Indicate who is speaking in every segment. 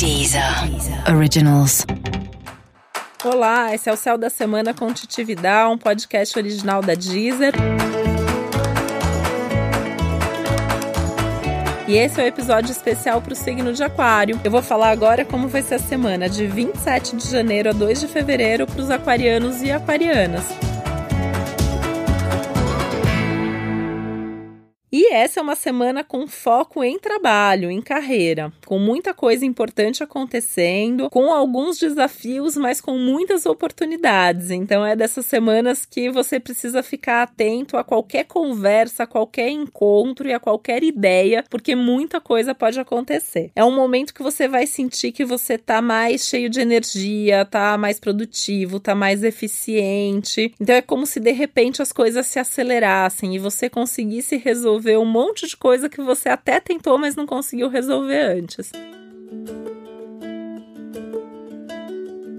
Speaker 1: Deezer Originals.
Speaker 2: Olá, esse é o Céu da Semana com Titi Vidal, um podcast original da Deezer. E esse é o um episódio especial para o signo de Aquário. Eu vou falar agora como vai ser a semana de 27 de janeiro a 2 de fevereiro para os aquarianos e aquarianas. Essa é uma semana com foco em trabalho, em carreira, com muita coisa importante acontecendo, com alguns desafios, mas com muitas oportunidades. Então é dessas semanas que você precisa ficar atento a qualquer conversa, a qualquer encontro e a qualquer ideia, porque muita coisa pode acontecer. É um momento que você vai sentir que você tá mais cheio de energia, tá mais produtivo, tá mais eficiente. Então é como se de repente as coisas se acelerassem e você conseguisse resolver um monte de coisa que você até tentou, mas não conseguiu resolver antes.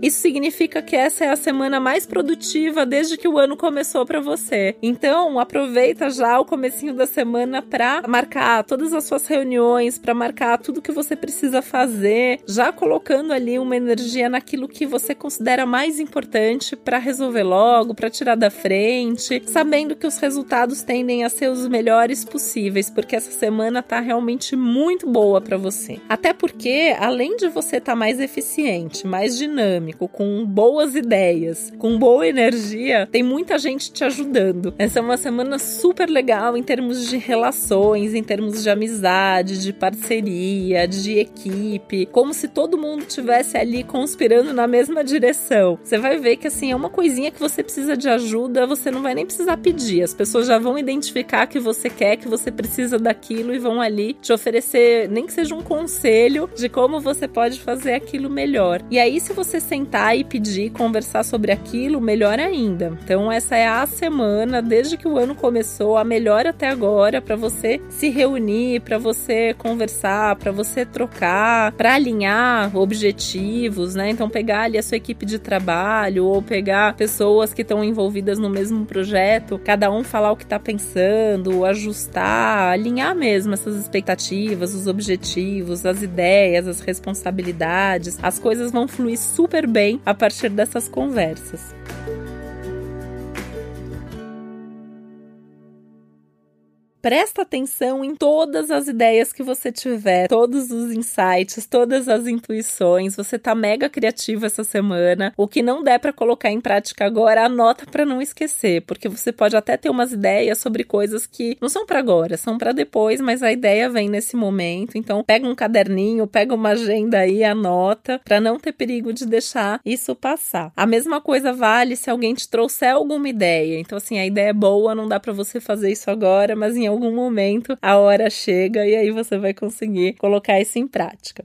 Speaker 2: Isso significa que essa é a semana mais produtiva desde que o ano começou para você. Então, aproveita já o comecinho da semana para marcar todas as suas reuniões, para marcar tudo que você precisa fazer, já colocando ali uma energia naquilo que você considera mais importante para resolver logo, para tirar da frente, sabendo que os resultados tendem a ser os melhores possíveis, porque essa semana tá realmente muito boa para você. Até porque, além de você estar tá mais eficiente, mais dinâmico, com boas ideias, com boa energia, tem muita gente te ajudando. Essa é uma semana super legal em termos de relações, em termos de amizade, de parceria, de equipe, como se todo mundo tivesse ali conspirando na mesma direção. Você vai ver que assim é uma coisinha que você precisa de ajuda, você não vai nem precisar pedir. As pessoas já vão identificar que você quer, que você precisa daquilo e vão ali te oferecer, nem que seja um conselho de como você pode fazer aquilo melhor. E aí, se você sentir sentar e pedir, conversar sobre aquilo, melhor ainda. Então, essa é a semana, desde que o ano começou, a melhor até agora, para você se reunir, para você conversar, para você trocar, para alinhar objetivos, né? Então, pegar ali a sua equipe de trabalho ou pegar pessoas que estão envolvidas no mesmo projeto, cada um falar o que está pensando, ajustar, alinhar mesmo essas expectativas, os objetivos, as ideias, as responsabilidades. As coisas vão fluir super bem a partir dessas conversas. Presta atenção em todas as ideias que você tiver, todos os insights, todas as intuições. Você tá mega criativo essa semana. O que não der para colocar em prática agora, anota para não esquecer, porque você pode até ter umas ideias sobre coisas que não são para agora, são para depois, mas a ideia vem nesse momento. Então, pega um caderninho, pega uma agenda aí, anota, para não ter perigo de deixar isso passar. A mesma coisa vale se alguém te trouxer alguma ideia. Então, assim, a ideia é boa, não dá para você fazer isso agora, mas em algum momento a hora chega e aí você vai conseguir colocar isso em prática.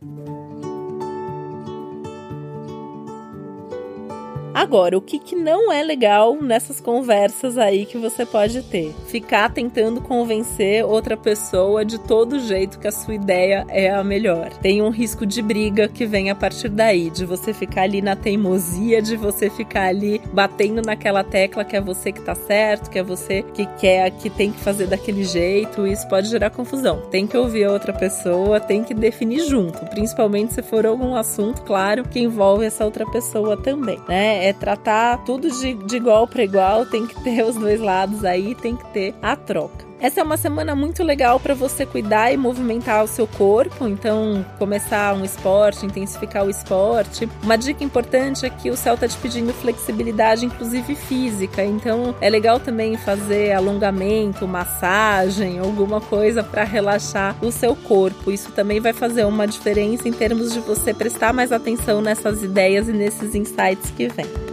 Speaker 2: Agora, o que, que não é legal nessas conversas aí que você pode ter? Ficar tentando convencer outra pessoa de todo jeito que a sua ideia é a melhor. Tem um risco de briga que vem a partir daí, de você ficar ali na teimosia, de você ficar ali batendo naquela tecla que é você que tá certo, que é você que quer, que tem que fazer daquele jeito. Isso pode gerar confusão. Tem que ouvir a outra pessoa, tem que definir junto, principalmente se for algum assunto, claro, que envolve essa outra pessoa também, né? É tratar tudo de, de igual para igual, tem que ter os dois lados aí, tem que ter a troca. Essa é uma semana muito legal para você cuidar e movimentar o seu corpo, então começar um esporte, intensificar o esporte. Uma dica importante é que o céu está te pedindo flexibilidade, inclusive física, então é legal também fazer alongamento, massagem, alguma coisa para relaxar o seu corpo. Isso também vai fazer uma diferença em termos de você prestar mais atenção nessas ideias e nesses insights que vem.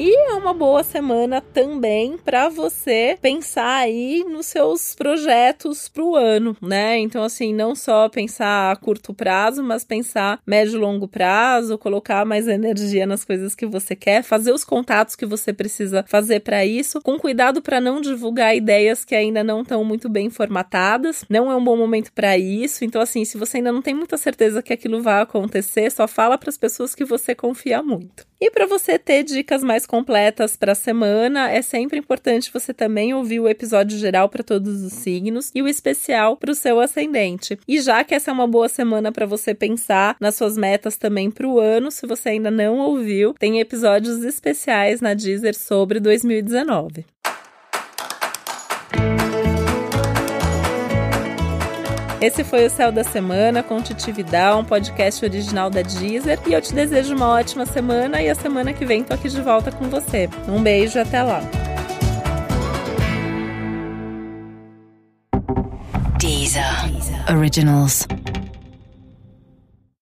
Speaker 2: E é uma boa semana também para você pensar aí nos seus projetos para o ano, né? Então, assim, não só pensar a curto prazo, mas pensar médio e longo prazo, colocar mais energia nas coisas que você quer, fazer os contatos que você precisa fazer para isso, com cuidado para não divulgar ideias que ainda não estão muito bem formatadas. Não é um bom momento para isso. Então, assim, se você ainda não tem muita certeza que aquilo vai acontecer, só fala para as pessoas que você confia muito. E para você ter dicas mais completas para a semana, é sempre importante você também ouvir o episódio geral para todos os signos e o especial para o seu ascendente. E já que essa é uma boa semana para você pensar nas suas metas também para o ano, se você ainda não ouviu, tem episódios especiais na Deezer sobre 2019. Esse foi o Céu da Semana com Titi Vidal, um podcast original da Deezer. E eu te desejo uma ótima semana e a semana que vem tô aqui de volta com você. Um beijo, até lá.
Speaker 1: Deezer. Deezer. Originals.